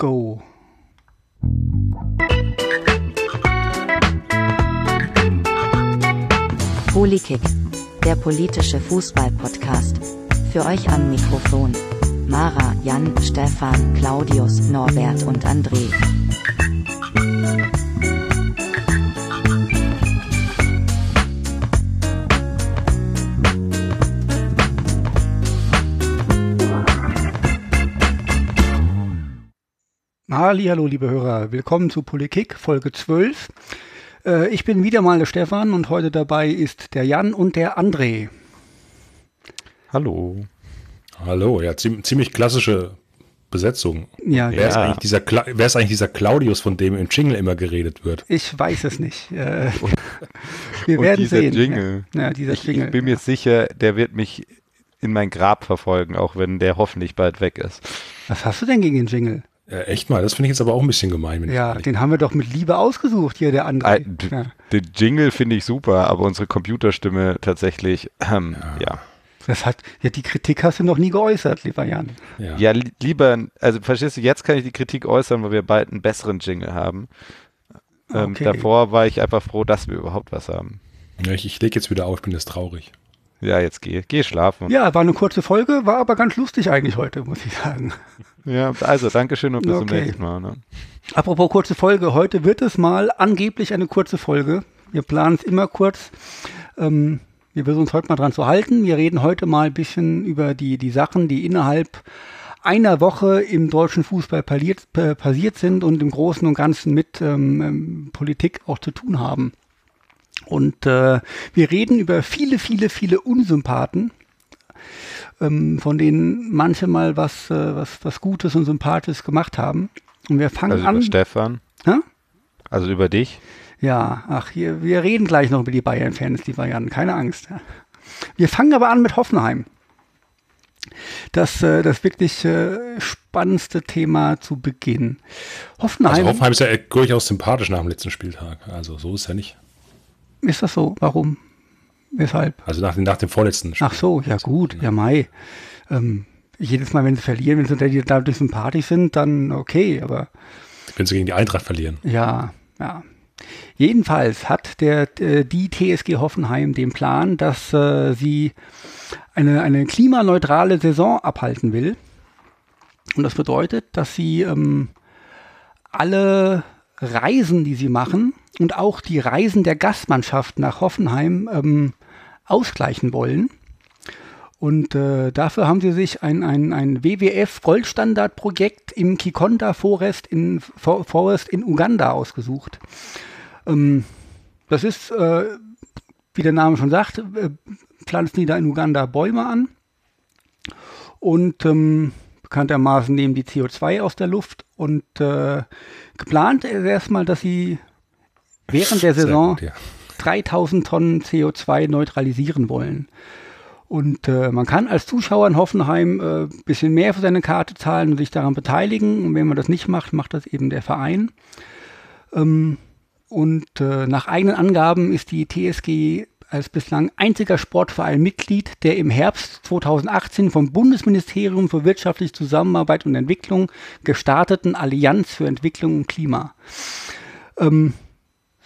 go. Polikick, der politische Fußball-Podcast. Für euch am Mikrofon. Mara, Jan, Stefan, Claudius, Norbert und André. Hallo, liebe Hörer, willkommen zu Politik, Folge 12. Äh, ich bin wieder mal der Stefan und heute dabei ist der Jan und der André. Hallo. Hallo, ja, ziemlich klassische Besetzung. Ja, wer, Ist eigentlich dieser, wer ist eigentlich dieser Claudius, von dem im Jingle immer geredet wird? Ich weiß es nicht. Äh, wir und werden dieser sehen. Jingle. Ja, ja dieser ich, Jingle. Ich bin mir sicher, der wird mich in mein Grab verfolgen, auch wenn der hoffentlich bald weg ist. Was hast du denn gegen den Jingle? Ja, echt mal, das finde ich jetzt aber auch ein bisschen gemein. ja, den haben wir doch mit Liebe ausgesucht, hier der andere. Ja. Den Jingle finde ich super, aber unsere Computerstimme tatsächlich, ähm, ja. ja. Das hat, ja, die Kritik hast du noch nie geäußert, lieber Jan. Ja. ja, lieber, also verstehst du, jetzt kann ich die Kritik äußern, weil wir bald einen besseren Jingle haben. Ähm, okay. Davor war ich einfach froh, dass wir überhaupt was haben. Ja, ich, ich lege jetzt wieder auf, ich bin jetzt traurig. Ja, jetzt geh, geh schlafen. Ja, war eine kurze Folge, war aber ganz lustig eigentlich heute, muss ich sagen. Ja, also Dankeschön und bis okay. zum nächsten Mal. Ne? Apropos kurze Folge, heute wird es mal angeblich eine kurze Folge. Wir planen es immer kurz. Ähm, wir versuchen uns heute mal dran zu halten. Wir reden heute mal ein bisschen über die, die Sachen, die innerhalb einer Woche im deutschen Fußball passiert, äh, passiert sind und im Großen und Ganzen mit ähm, ähm, Politik auch zu tun haben. Und äh, wir reden über viele, viele, viele Unsympathen, ähm, von denen manche mal was, äh, was, was Gutes und Sympathisches gemacht haben. Und wir fangen also an. Über Stefan? Ha? Also über dich? Ja, ach, hier, wir reden gleich noch über die Bayern-Fans, die Bayern, keine Angst. Wir fangen aber an mit Hoffenheim. Das, äh, das wirklich äh, spannendste Thema zu Beginn. Hoffenheim. Also Hoffenheim ist ja durchaus sympathisch nach dem letzten Spieltag. Also so ist ja nicht. Ist das so? Warum? Weshalb? Also nach, nach dem vorletzten Spiel. Ach so, ja gut, ja Mai. Ähm, jedes Mal, wenn sie verlieren, wenn sie dadurch sympathisch sind, dann okay, aber. Wenn sie gegen die Eintracht verlieren. Ja, ja. Jedenfalls hat der, äh, die TSG Hoffenheim den Plan, dass äh, sie eine, eine klimaneutrale Saison abhalten will. Und das bedeutet, dass sie ähm, alle Reisen, die sie machen und auch die Reisen der Gastmannschaft nach Hoffenheim ähm, ausgleichen wollen. Und äh, dafür haben sie sich ein, ein, ein WWF Goldstandard-Projekt im Kikonda Forest in, Forest in Uganda ausgesucht. Ähm, das ist, äh, wie der Name schon sagt, äh, pflanzen die da in Uganda Bäume an. Und ähm, bekanntermaßen nehmen die CO2 aus der Luft. Und äh, geplant ist erstmal, dass sie während der Saison gut, ja. 3000 Tonnen CO2 neutralisieren wollen. Und äh, man kann als Zuschauer in Hoffenheim ein äh, bisschen mehr für seine Karte zahlen und sich daran beteiligen. Und wenn man das nicht macht, macht das eben der Verein. Ähm, und äh, nach eigenen Angaben ist die TSG als bislang einziger Sportverein Mitglied der im Herbst 2018 vom Bundesministerium für wirtschaftliche Zusammenarbeit und Entwicklung gestarteten Allianz für Entwicklung und Klima. Ähm,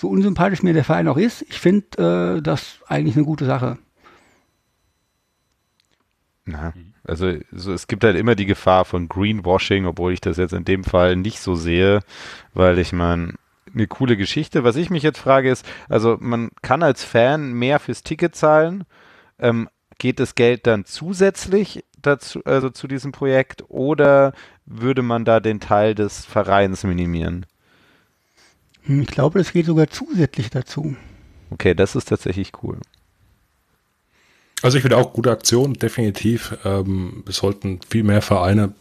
so unsympathisch mir der Verein auch ist, ich finde äh, das eigentlich eine gute Sache. Na, also so, es gibt halt immer die Gefahr von Greenwashing, obwohl ich das jetzt in dem Fall nicht so sehe, weil ich meine, eine coole Geschichte. Was ich mich jetzt frage ist, also man kann als Fan mehr fürs Ticket zahlen. Ähm, geht das Geld dann zusätzlich dazu, also zu diesem Projekt oder würde man da den Teil des Vereins minimieren? Hm, ich glaube, das geht sogar zusätzlich dazu. Okay, das ist tatsächlich cool. Also ich finde auch gute Aktion, definitiv. Ähm, wir sollten viel mehr Vereine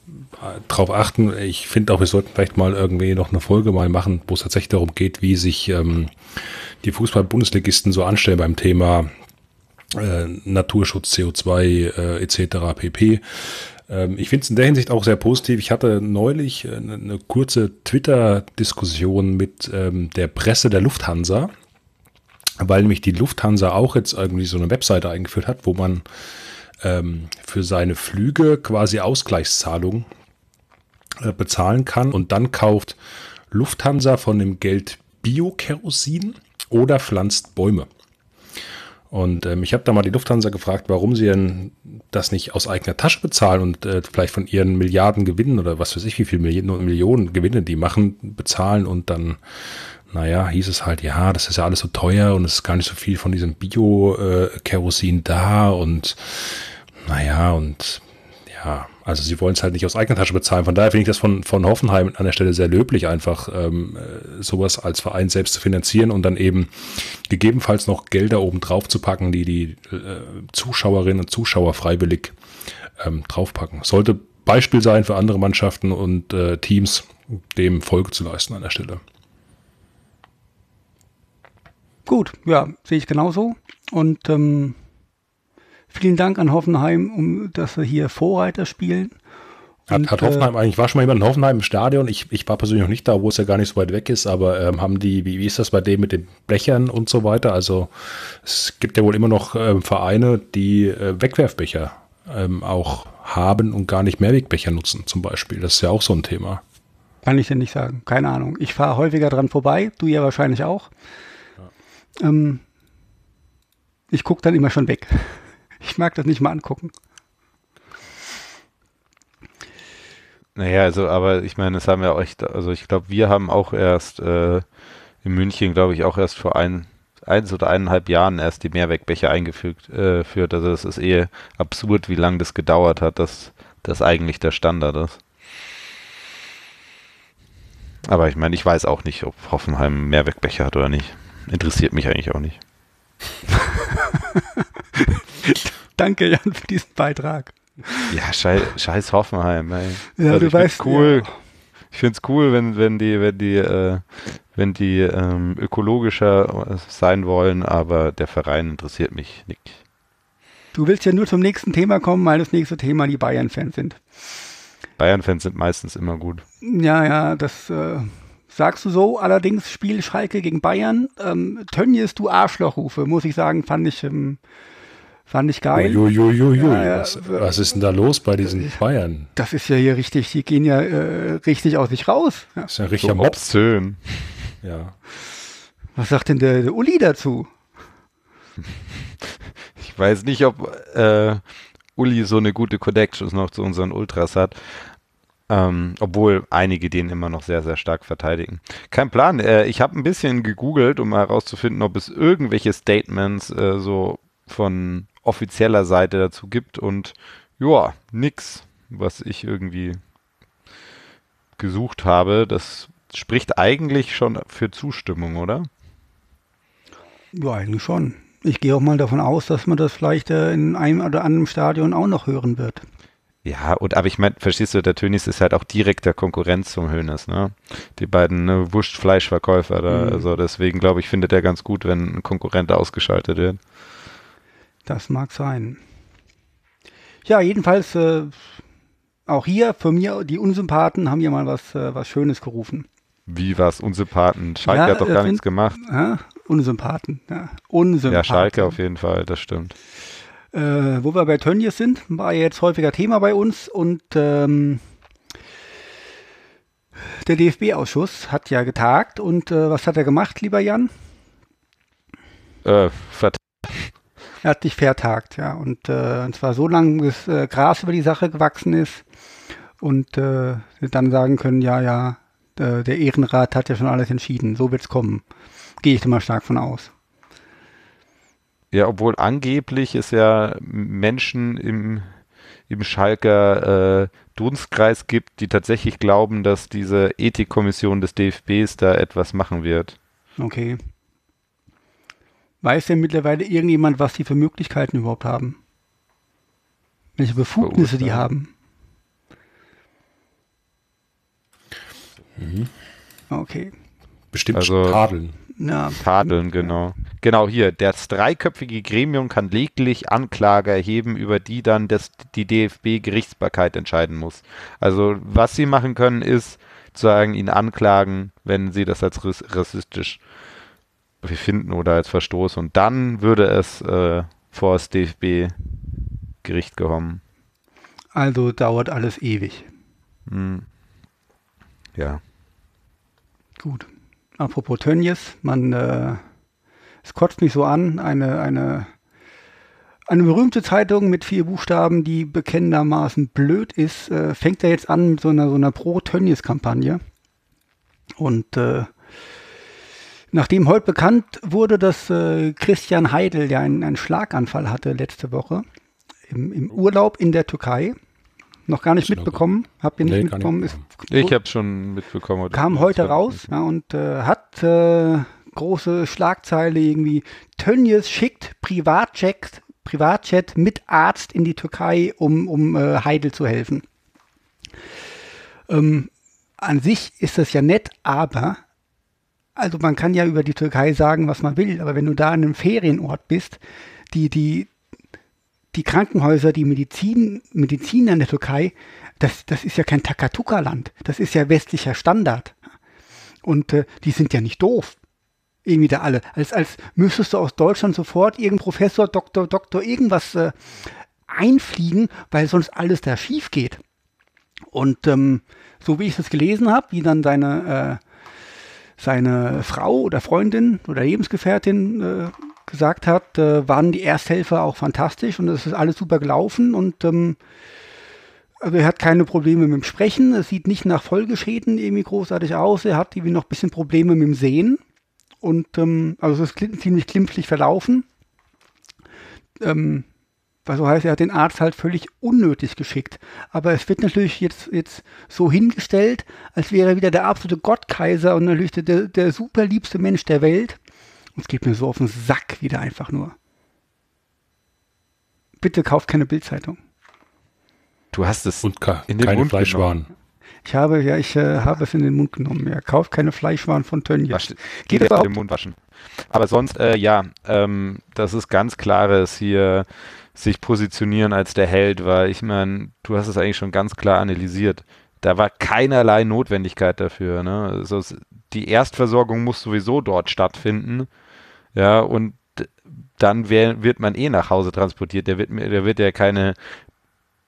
äh, darauf achten. Ich finde auch, wir sollten vielleicht mal irgendwie noch eine Folge mal machen, wo es tatsächlich darum geht, wie sich ähm, die Fußball-Bundesligisten so anstellen beim Thema äh, Naturschutz, CO2 äh, etc. pp. Ähm, ich finde es in der Hinsicht auch sehr positiv. Ich hatte neulich eine, eine kurze Twitter-Diskussion mit ähm, der Presse der Lufthansa weil nämlich die Lufthansa auch jetzt irgendwie so eine Webseite eingeführt hat, wo man ähm, für seine Flüge quasi Ausgleichszahlungen äh, bezahlen kann und dann kauft Lufthansa von dem Geld Bio-Kerosin oder pflanzt Bäume. Und ähm, ich habe da mal die Lufthansa gefragt, warum sie denn das nicht aus eigener Tasche bezahlen und äh, vielleicht von ihren Milliarden Gewinnen oder was weiß ich, wie viele Millionen, Millionen Gewinne die machen, bezahlen und dann, naja, hieß es halt, ja, das ist ja alles so teuer und es ist gar nicht so viel von diesem Bio-Kerosin äh, da und naja, und ja, also sie wollen es halt nicht aus eigener Tasche bezahlen. Von daher finde ich das von, von Hoffenheim an der Stelle sehr löblich, einfach ähm, äh, sowas als Verein selbst zu finanzieren und dann eben gegebenenfalls noch Gelder oben drauf zu packen, die die äh, Zuschauerinnen und Zuschauer freiwillig ähm, draufpacken. Sollte Beispiel sein für andere Mannschaften und äh, Teams, dem Folge zu leisten an der Stelle. Gut, ja, sehe ich genauso. Und ähm, Vielen Dank an Hoffenheim, um dass wir hier Vorreiter spielen. Hat, und, hat Hoffenheim äh, eigentlich, war schon mal jemand in Hoffenheim im Stadion? Ich, ich war persönlich noch nicht da, wo es ja gar nicht so weit weg ist, aber ähm, haben die, wie, wie ist das bei dem mit den Blechern und so weiter? Also es gibt ja wohl immer noch ähm, Vereine, die äh, Wegwerfbecher ähm, auch haben und gar nicht Mehrwegbecher nutzen, zum Beispiel. Das ist ja auch so ein Thema. Kann ich dir nicht sagen. Keine Ahnung. Ich fahre häufiger dran vorbei, du ja wahrscheinlich auch. Ja. Ähm, ich gucke dann immer schon weg. Ich mag das nicht mal angucken. Naja, also, aber ich meine, das haben wir euch, also ich glaube, wir haben auch erst äh, in München, glaube ich, auch erst vor ein, eins oder eineinhalb Jahren erst die Mehrwegbecher eingefügt. Äh, führt. Also es ist eh absurd, wie lange das gedauert hat, dass das eigentlich der Standard ist. Aber ich meine, ich weiß auch nicht, ob Hoffenheim Mehrwegbecher hat oder nicht. Interessiert mich eigentlich auch nicht. Danke, Jan, für diesen Beitrag. Ja, scheiß, scheiß Hoffenheim. Ey. Ja, also du weißt, cool. Ja. Ich finde es cool, wenn, wenn die, wenn die, äh, wenn die ähm, ökologischer sein wollen, aber der Verein interessiert mich nicht. Du willst ja nur zum nächsten Thema kommen, weil das nächste Thema die Bayern-Fans sind. Bayern-Fans sind meistens immer gut. Ja, ja, das äh, sagst du so. Allerdings Spiel Schalke gegen Bayern. Ähm, Tönnies, du Arschlochrufe, muss ich sagen, fand ich ähm, Fand ich geil. Jujujuju, ja, ja, was, was, ist denn da los bei diesen Bayern? Das ist ja hier richtig, die gehen ja äh, richtig aus sich raus. Ja. Das ist ja richtig so obszön. Ja. Was sagt denn der, der Uli dazu? Ich weiß nicht, ob äh, Uli so eine gute Connection noch zu unseren Ultras hat. Ähm, obwohl einige den immer noch sehr, sehr stark verteidigen. Kein Plan. Äh, ich habe ein bisschen gegoogelt, um herauszufinden, ob es irgendwelche Statements äh, so von offizieller Seite dazu gibt und ja, nix, was ich irgendwie gesucht habe. Das spricht eigentlich schon für Zustimmung, oder? Ja, eigentlich schon. Ich gehe auch mal davon aus, dass man das vielleicht äh, in einem oder anderen Stadion auch noch hören wird. Ja, und aber ich meine, verstehst du, der Tönis ist halt auch direkter Konkurrenz zum Hönes, ne? Die beiden ne, Wurstfleischverkäufer da, mhm. also deswegen glaube ich, findet er ganz gut, wenn ein Konkurrent ausgeschaltet wird. Das mag sein. Ja, jedenfalls äh, auch hier für mir, die Unsympathen haben hier mal was, äh, was Schönes gerufen. Wie was? Unsympathen? Schalke ja, hat doch gar sind, nichts gemacht. Ja, Unsympathen. Ja, Unsympathen. Ja, Schalke auf jeden Fall, das stimmt. Äh, wo wir bei Tönnies sind, war ja jetzt häufiger Thema bei uns und ähm, der DFB-Ausschuss hat ja getagt und äh, was hat er gemacht, lieber Jan? Äh, er hat sich vertagt, ja. Und, äh, und zwar so lange, bis äh, Gras über die Sache gewachsen ist und äh, dann sagen können, ja, ja, äh, der Ehrenrat hat ja schon alles entschieden, so wird es kommen. Gehe ich da mal stark von aus. Ja, obwohl angeblich es ja Menschen im, im Schalker äh, Dunstkreis gibt, die tatsächlich glauben, dass diese Ethikkommission des DFBs da etwas machen wird. Okay. Weiß denn mittlerweile irgendjemand, was die für Möglichkeiten überhaupt haben? Welche Befugnisse die haben? Mhm. Okay. Bestimmt also, tadeln. Ja. Tadeln, genau. Genau hier. Das dreiköpfige Gremium kann lediglich Anklage erheben, über die dann das, die DFB-Gerichtsbarkeit entscheiden muss. Also, was sie machen können, ist sagen, ihn anklagen, wenn sie das als rassistisch befinden oder als Verstoß und dann würde es äh, vor das DFB-Gericht kommen. Also dauert alles ewig. Hm. ja. Gut. Apropos Tönnies, man, äh, es kotzt mich so an, eine, eine, eine berühmte Zeitung mit vier Buchstaben, die bekennendermaßen blöd ist, äh, fängt ja jetzt an mit so einer, so einer Pro-Tönnies-Kampagne. Und äh, nachdem heute bekannt wurde, dass äh, Christian Heidel ja einen, einen Schlaganfall hatte letzte Woche im, im Urlaub in der Türkei, noch gar nicht mitbekommen, habt ihr nicht Nee, mitbekommen, nicht ist Ich habe schon mitbekommen. kam heute raus ja, und äh, hat äh, große Schlagzeile irgendwie Tönnies schickt Privatjet, Privatjet mit Arzt in die Türkei, um, um äh, Heidel zu helfen. Ähm, an sich ist das ja nett, aber also man kann ja über die Türkei sagen, was man will, aber wenn du da an einem Ferienort bist, die, die, die Krankenhäuser, die Medizin, Mediziner in der Türkei, das, das ist ja kein Takatuka-Land. Das ist ja westlicher Standard. Und äh, die sind ja nicht doof. Irgendwie da alle. Als, als müsstest du aus Deutschland sofort irgendein Professor, Doktor, Doktor, irgendwas äh, einfliegen, weil sonst alles da schief geht. Und ähm, so wie ich es gelesen habe, wie dann seine, äh, seine Frau oder Freundin oder Lebensgefährtin äh, gesagt hat, äh, waren die Ersthelfer auch fantastisch und es ist alles super gelaufen und ähm, also er hat keine Probleme mit dem Sprechen, es sieht nicht nach Folgeschäden irgendwie großartig aus, er hat irgendwie noch ein bisschen Probleme mit dem Sehen und ähm, also es ist ziemlich klimpflich verlaufen. Ähm, was so heißt, er hat den Arzt halt völlig unnötig geschickt. Aber es wird natürlich jetzt, jetzt so hingestellt, als wäre er wieder der absolute Gottkaiser und natürlich der, der, der super liebste Mensch der Welt. Und es geht mir so auf den Sack wieder einfach nur. Bitte kauft keine Bildzeitung. Du hast es Und in den keine Mund Fleischwaren. Ich habe, ja, ich äh, habe es in den Mund genommen. Ja, kauft keine Fleischwaren von Tönnies. Wasch, Geht überhaupt? den Mund waschen. Aber sonst, äh, ja, ähm, das ist ganz klares hier sich positionieren als der Held, weil ich meine, du hast es eigentlich schon ganz klar analysiert. Da war keinerlei Notwendigkeit dafür. Ne? Also die Erstversorgung muss sowieso dort stattfinden. Ja, und dann wär, wird man eh nach Hause transportiert. Der wird, der wird ja keine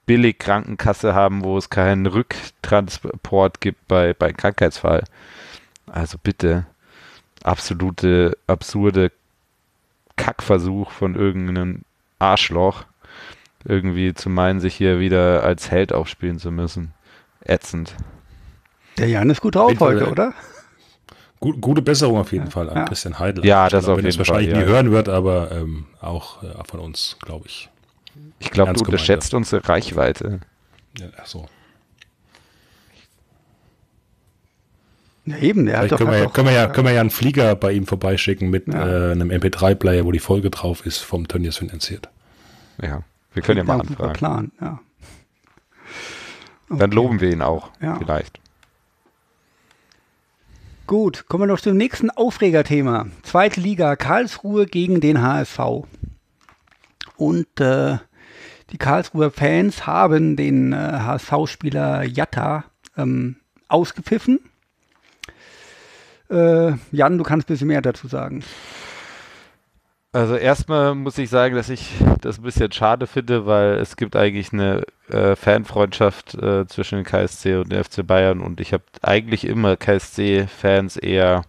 Billig-Krankenkasse haben, wo es keinen Rücktransport gibt bei, bei Krankheitsfall. Also bitte, absolute, absurde Kackversuch von irgendeinem Arschloch, irgendwie zu meinen, sich hier wieder als Held aufspielen zu müssen. Ätzend. Der Jan ist gut drauf heute, äh, oder? Gut, gute Besserung auf jeden Fall an Ja. Christian Heidel. Ja, Ich das glaube, auf wenn er es jeden wahrscheinlich Fall, nie ja. hören wird, aber ähm, auch äh, von uns, glaube ich. Ich glaube, du unterschätzt unsere Reichweite. Ja, ach so. Ja, eben, der hat Vielleicht doch, können, wir, hat ja- doch können, wir ja, können wir ja einen Flieger bei ihm vorbeischicken mit Ja. äh, einem MP3-Player, wo die Folge drauf ist, vom Tönnies finanziert. Ja, wir können ja mal anfragen. Plan, ja. Dann loben wir ihn auch, Ja. vielleicht. Gut, kommen wir noch zum nächsten Aufregerthema. Zweite Liga, Karlsruhe gegen den HSV. Und äh, die Karlsruher Fans haben den äh, HSV-Spieler Jatta ähm, ausgepfiffen. Äh, Jan, du kannst ein bisschen mehr dazu sagen. Also erstmal muss ich sagen, dass ich das ein bisschen schade finde, weil es gibt eigentlich eine äh, Fanfreundschaft äh, zwischen KSC und dem FC Bayern und ich habe eigentlich immer KSC-Fans eher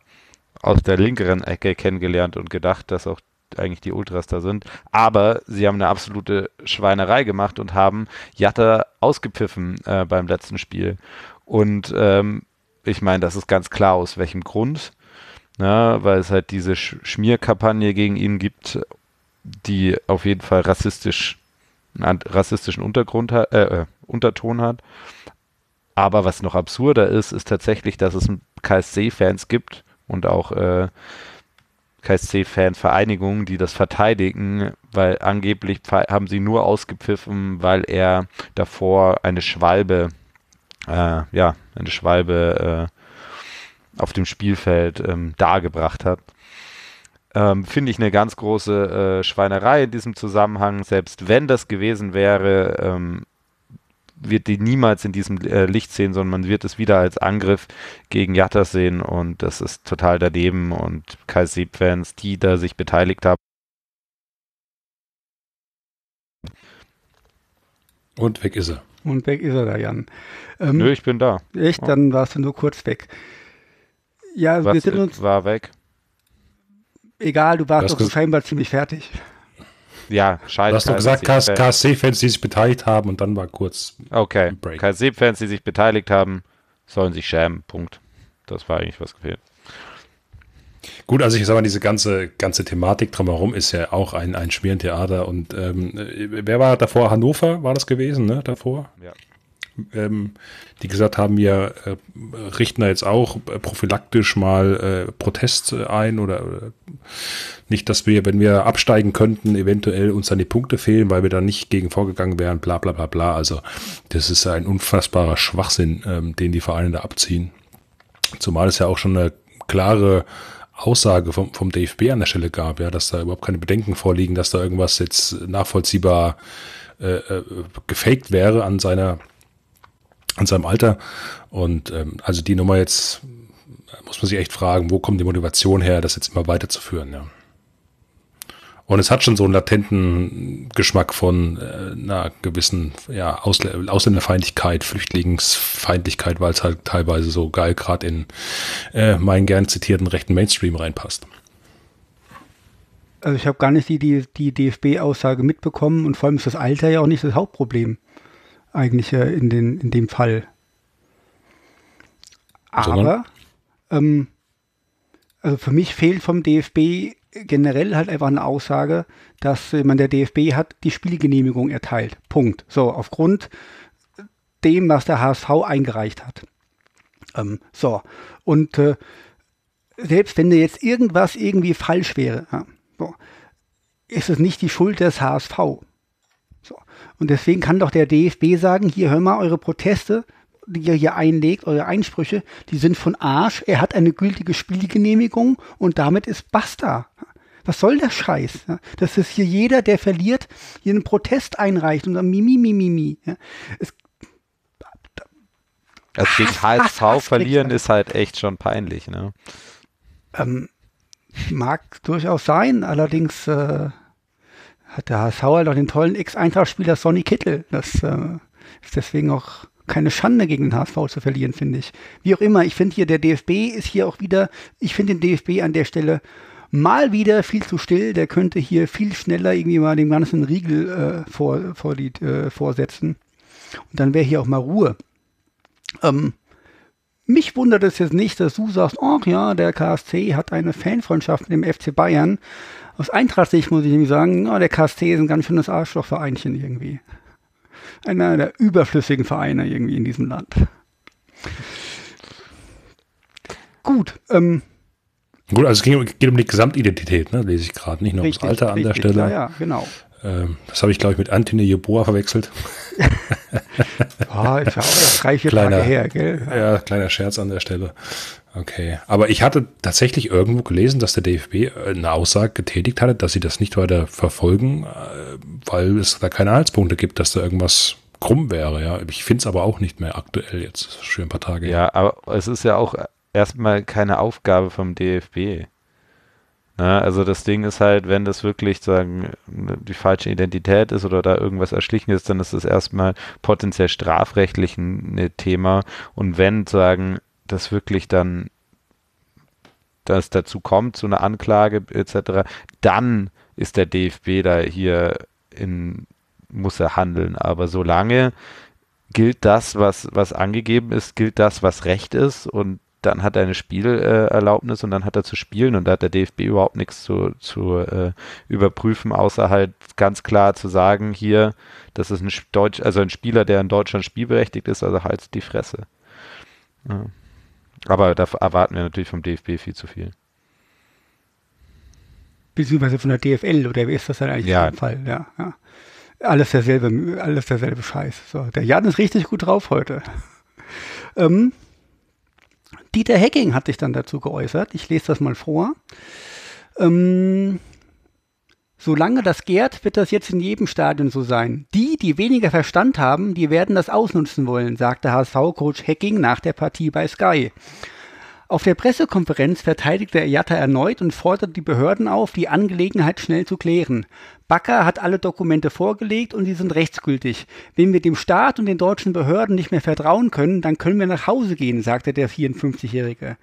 aus der linkeren Ecke kennengelernt und gedacht, dass auch eigentlich die Ultras da sind. Aber sie haben eine absolute Schweinerei gemacht und haben Jatta ausgepfiffen äh, beim letzten Spiel. Und ähm, ich meine, das ist ganz klar aus welchem Grund. Na, weil es halt diese Sch Schmierkampagne gegen ihn gibt, die auf jeden Fall rassistisch, einen rassistischen Untergrund hat, äh, äh, Unterton hat. Aber was noch absurder ist, ist tatsächlich, dass es KSC-Fans gibt und auch äh, KSC-Fan-Vereinigungen, die das verteidigen, weil angeblich haben sie nur ausgepfiffen, weil er davor eine Schwalbe, äh, ja, eine Schwalbe äh, auf dem Spielfeld ähm, dargebracht hat. Ähm, Finde ich eine ganz große äh, Schweinerei in diesem Zusammenhang. Selbst wenn das gewesen wäre, ähm, wird die niemals in diesem äh, Licht sehen, sondern man wird es wieder als Angriff gegen Jatta sehen und das ist total daneben und KSC-Fans, die da sich beteiligt haben, Und weg ist er. Und weg ist er da, Jan. Ähm, Nö, ich bin da. Echt? Oh. Dann warst du nur kurz weg. Ja, Was wir sind uns. War weg. Egal, du warst doch scheinbar ziemlich fertig. Ja, scheiße. Du hast doch gesagt, KSC-Fans, die sich beteiligt haben und dann war kurz Okay, KSC-Fans, die sich beteiligt haben, sollen sich schämen. Punkt. Das war eigentlich was gefehlt. Gut, also ich sage mal, diese ganze, ganze Thematik drumherum ist ja auch ein, ein Schmierentheater. Und ähm, wer war davor? Hannover war das gewesen, ne? Davor? Ja. Ähm, die gesagt haben, wir äh, richten da jetzt auch prophylaktisch mal äh, Protest ein oder äh, nicht, dass wir, wenn wir absteigen könnten, eventuell uns dann die Punkte fehlen, weil wir dann nicht gegen vorgegangen wären, bla bla bla bla. Also das ist ein unfassbarer Schwachsinn, ähm, den die Vereine da abziehen. Zumal es ja auch schon eine klare Aussage vom, vom DFB an der Stelle gab, ja, dass da überhaupt keine Bedenken vorliegen, dass da irgendwas jetzt nachvollziehbar äh, äh, gefaked wäre an seiner an seinem Alter. Und ähm, also die Nummer jetzt muss man sich echt fragen, wo kommt die Motivation her, das jetzt immer weiterzuführen, ja. Und es hat schon so einen latenten Geschmack von äh, einer gewissen ja, Ausl Ausländerfeindlichkeit, Flüchtlingsfeindlichkeit, weil es halt teilweise so geil gerade in äh, meinen gern zitierten rechten Mainstream reinpasst. Also ich habe gar nicht die, die, die DFB-Aussage mitbekommen und vor allem ist das Alter ja auch nicht das Hauptproblem eigentlich äh, in, den, in dem Fall. Aber ähm, also für mich fehlt vom DFB generell halt einfach eine Aussage, dass äh, man der DFB hat die Spielgenehmigung erteilt. Punkt. So, aufgrund dem, was der HSV eingereicht hat. Ähm, so, und äh, selbst wenn da jetzt irgendwas irgendwie falsch wäre, ja, so, ist es nicht die Schuld des HSV. So. Und deswegen kann doch der DFB sagen, hier hör mal, eure Proteste, die ihr hier einlegt, eure Einsprüche, die sind von Arsch. Er hat eine gültige Spielgenehmigung und damit ist basta. Was soll der Scheiß? Ja? Dass es hier jeder, der verliert, hier einen Protest einreicht und dann Mimi, Mimi, Mimi. Ja? Es, also gegen HSV Hass, verlieren ist halt echt schon peinlich, ne? Ähm, mag durchaus sein, allerdings äh, hat der HSV halt auch den tollen Ex-Eintracht-Spieler Sonny Kittel. Das äh, ist deswegen auch keine Schande gegen den HSV zu verlieren, finde ich. Wie auch immer, ich finde hier, der DFB ist hier auch wieder, ich finde den DFB an der Stelle mal wieder viel zu still. Der könnte hier viel schneller irgendwie mal dem ganzen Riegel äh, vor, vor die, äh, vorsetzen. Und dann wäre hier auch mal Ruhe. Ähm, mich wundert es jetzt nicht, dass du sagst, ach ja, der KSC hat eine Fanfreundschaft mit dem FC Bayern. Aus Eintracht-Sicht muss ich nämlich sagen, oh, der KSC ist ein ganz schönes Arschlochvereinchen irgendwie. Einer der überflüssigen Vereine irgendwie in diesem Land. Gut, ähm, Gut, also es geht, geht um die Gesamtidentität, ne? lese ich gerade, nicht nur richtig, ums Alter an richtig, der Stelle. Ja, ja genau. Ähm, das habe ich, glaube ich, mit Antine Jeboa verwechselt. oh, ist ja auch drei, vier kleiner, Tage her, gell? Ja, kleiner Scherz an der Stelle. Okay. Aber ich hatte tatsächlich irgendwo gelesen, dass der DFB äh, eine Aussage getätigt hatte, dass sie das nicht weiter verfolgen, äh, weil es da keine Anhaltspunkte gibt, dass da irgendwas krumm wäre. Ja, ich finde es aber auch nicht mehr aktuell jetzt. Schon ein paar Tage. Ja, aber es ist ja auch erstmal keine Aufgabe vom DFB. Na, also das Ding ist halt, wenn das wirklich sagen die falsche Identität ist oder da irgendwas erschlichen ist, dann ist das erstmal potenziell strafrechtlich ein, ein Thema. Und wenn sagen das wirklich dann dass dazu kommt, zu einer Anklage etc., dann ist der DFB da hier in, muss er handeln. Aber solange gilt das, was, was angegeben ist, gilt das, was Recht ist und dann hat er eine Spielerlaubnis und dann hat er zu spielen und da hat der DFB überhaupt nichts zu, zu äh, überprüfen, außer halt ganz klar zu sagen, hier, das ist ein Deutsch, also ein Spieler, der in Deutschland spielberechtigt ist, also halt die Fresse. Ja. Aber da erwarten wir natürlich vom DFB viel zu viel. Beziehungsweise von der DFL, oder wie ist das dann eigentlich ja. im Fall? Ja, ja. Alles derselbe, alles derselbe Scheiß. So, der Jan ist richtig gut drauf heute. Ähm, Dieter Hecking hat sich dann dazu geäußert. Ich lese das mal vor. Ähm, solange das gärt, wird das jetzt in jedem Stadion so sein. Die, die weniger Verstand haben, die werden das ausnutzen wollen, sagte HSV-Coach Hecking nach der Partie bei Sky. Auf der Pressekonferenz verteidigte er Jatta erneut und forderte die Behörden auf, die Angelegenheit schnell zu klären. Bakker hat alle Dokumente vorgelegt und sie sind rechtsgültig. Wenn wir dem Staat und den deutschen Behörden nicht mehr vertrauen können, dann können wir nach Hause gehen, sagte der 54-Jährige.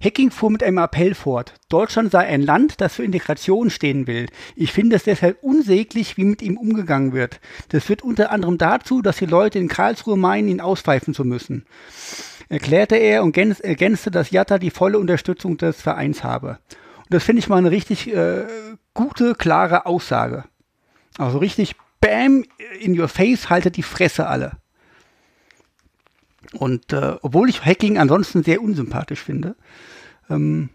Hecking fuhr mit einem Appell fort. Deutschland sei ein Land, das für Integration stehen will. Ich finde es deshalb unsäglich, wie mit ihm umgegangen wird. Das führt unter anderem dazu, dass die Leute in Karlsruhe meinen, ihn auspfeifen zu müssen erklärte er und ergänzte, dass Jatta die volle Unterstützung des Vereins habe. Und das finde ich mal eine richtig äh, gute, klare Aussage. Also richtig Bam in your face, haltet die Fresse alle. Und äh, obwohl ich Hacking ansonsten sehr unsympathisch finde. Ähm,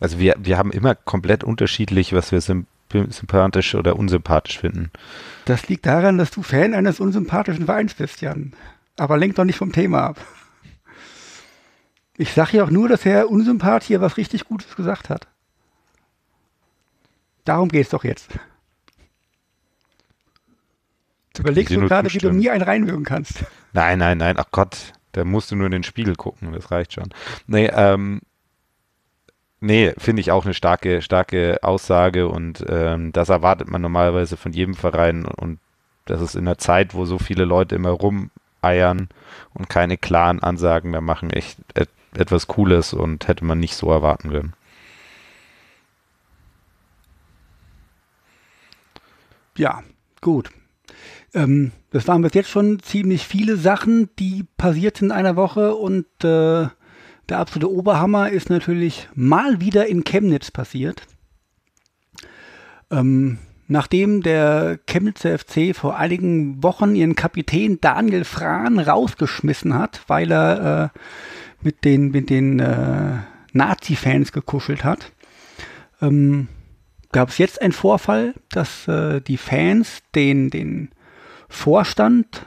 also wir, wir haben immer komplett unterschiedlich, was wir sympathisch oder unsympathisch finden. Das liegt daran, dass du Fan eines unsympathischen Vereins bist, Jan. Aber lenk doch nicht vom Thema ab. Ich sage ja auch nur, dass Herr Unsympath hier was richtig Gutes gesagt hat. Darum geht es doch jetzt. Überlegst du gerade, wie du mir einen reinwirken kannst. Nein, nein, nein, ach Gott, da musst du nur in den Spiegel gucken, das reicht schon. Nee, ähm, nee, finde ich auch eine starke, starke Aussage und ähm, das erwartet man normalerweise von jedem Verein und das ist in der Zeit, wo so viele Leute immer rumeiern und keine klaren Ansagen mehr machen, echt etwas Cooles und hätte man nicht so erwarten können. Ja, gut. Ähm, das waren bis jetzt schon ziemlich viele Sachen, die passiert in einer Woche und äh, der absolute Oberhammer ist natürlich mal wieder in Chemnitz passiert. Ähm, nachdem der Chemnitzer FC vor einigen Wochen ihren Kapitän Daniel Frahn rausgeschmissen hat, weil er äh, mit den, mit den äh, Nazi-Fans gekuschelt hat, ähm, gab es jetzt einen Vorfall, dass äh, die Fans den, den Vorstand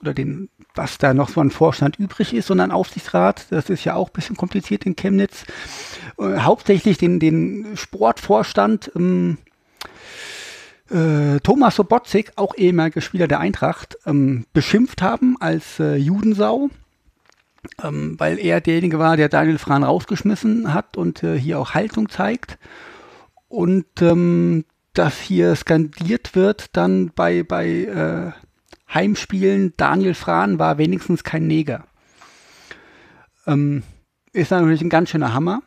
oder den, was da noch so ein Vorstand übrig ist, sondern Aufsichtsrat, das ist ja auch ein bisschen kompliziert in Chemnitz, äh, hauptsächlich den, den Sportvorstand ähm, äh, Thomas Sobotzik, auch ehemaliger Spieler der Eintracht, ähm, beschimpft haben als äh, Judensau ähm, weil er derjenige war, der Daniel Fran rausgeschmissen hat und äh, hier auch Haltung zeigt. Und ähm, dass hier skandiert wird dann bei, bei äh, Heimspielen, Daniel Fran war wenigstens kein Neger. Ähm, ist natürlich ein ganz schöner Hammer.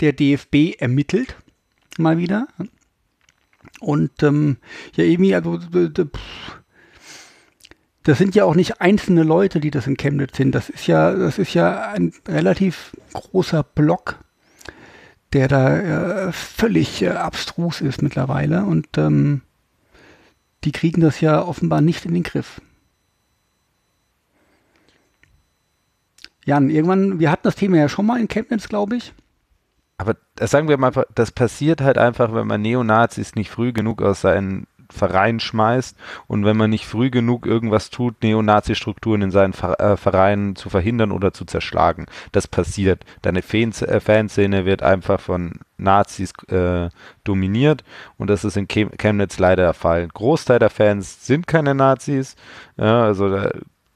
Der DFB ermittelt mal wieder. Und ähm, ja, irgendwie, also, das sind ja auch nicht einzelne Leute, die das in Chemnitz sind. Das ist ja, das ist ja ein relativ großer Block, der da äh, völlig äh, abstrus ist mittlerweile. Und ähm, die kriegen das ja offenbar nicht in den Griff. Jan, irgendwann, wir hatten das Thema ja schon mal in Chemnitz, glaube ich. Aber das sagen wir mal, das passiert halt einfach, wenn man Neonazis nicht früh genug aus seinen Verein schmeißt und wenn man nicht früh genug irgendwas tut, Neonazi-Strukturen in seinen äh, Vereinen zu verhindern oder zu zerschlagen. Das passiert. Deine äh, Fanszene wird einfach von Nazis äh, dominiert und das ist in Chemnitz leider der Fall. Großteil der Fans sind keine Nazis, ja, also da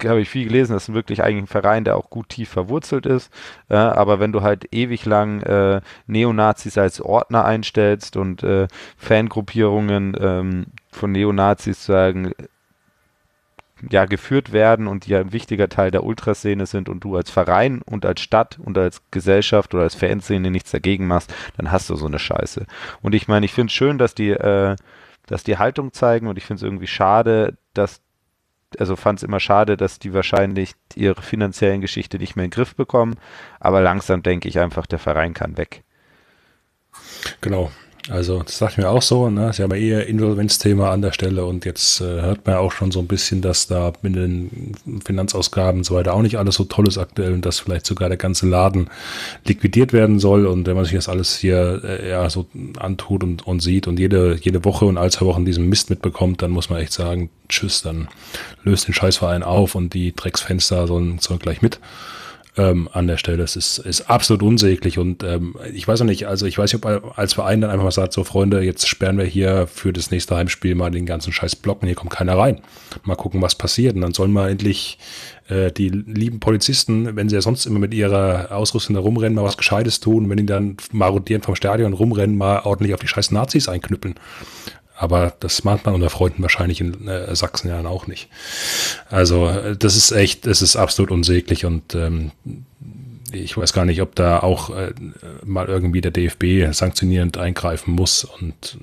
habe ich viel gelesen, das ist wirklich eigentlich ein Verein, der auch gut tief verwurzelt ist. Äh, aber wenn du halt ewig lang äh, Neonazis als Ordner einstellst und äh, Fangruppierungen ähm, von Neonazis sagen, ja, geführt werden und die ja ein wichtiger Teil der Ultraszene sind und du als Verein und als Stadt und als Gesellschaft oder als Fanszene nichts dagegen machst, dann hast du so eine Scheiße. Und ich meine, ich finde es schön, dass die, äh, dass die Haltung zeigen und ich finde es irgendwie schade, dass also fand es immer schade, dass die wahrscheinlich ihre finanziellen Geschichte nicht mehr in den Griff bekommen. Aber langsam denke ich einfach, der Verein kann weg. Genau. Also das sagt mir auch so, ne? Sie haben ja eher Insolvenzthema an der Stelle und jetzt äh, hört man ja auch schon so ein bisschen, dass da mit den Finanzausgaben und so weiter auch nicht alles so toll ist aktuell und dass vielleicht sogar der ganze Laden liquidiert werden soll. Und wenn man sich das alles hier äh, ja so antut und, und sieht und jede, jede Woche und all zwei Wochen diesen Mist mitbekommt, dann muss man echt sagen, tschüss, dann löst den Scheißverein auf und die Drecksfenster sollen, sollen gleich mit. Ähm, an der Stelle. Es ist, ist absolut unsäglich und ähm, ich weiß noch nicht, also ich weiß nicht, ob als Verein dann einfach mal sagt, so Freunde, jetzt sperren wir hier für das nächste Heimspiel mal den ganzen scheiß Block und hier kommt keiner rein. Mal gucken, was passiert und dann sollen wir endlich äh, die lieben Polizisten, wenn sie ja sonst immer mit ihrer Ausrüstung da rumrennen, mal was Gescheites tun, wenn die dann marodieren vom Stadion rumrennen, mal ordentlich auf die scheiß Nazis einknüppeln. Aber das macht man unter Freunden wahrscheinlich in äh, Sachsen ja auch nicht. Also äh, das ist echt, es ist absolut unsäglich und ähm, ich weiß gar nicht, ob da auch äh, mal irgendwie der DFB sanktionierend eingreifen muss und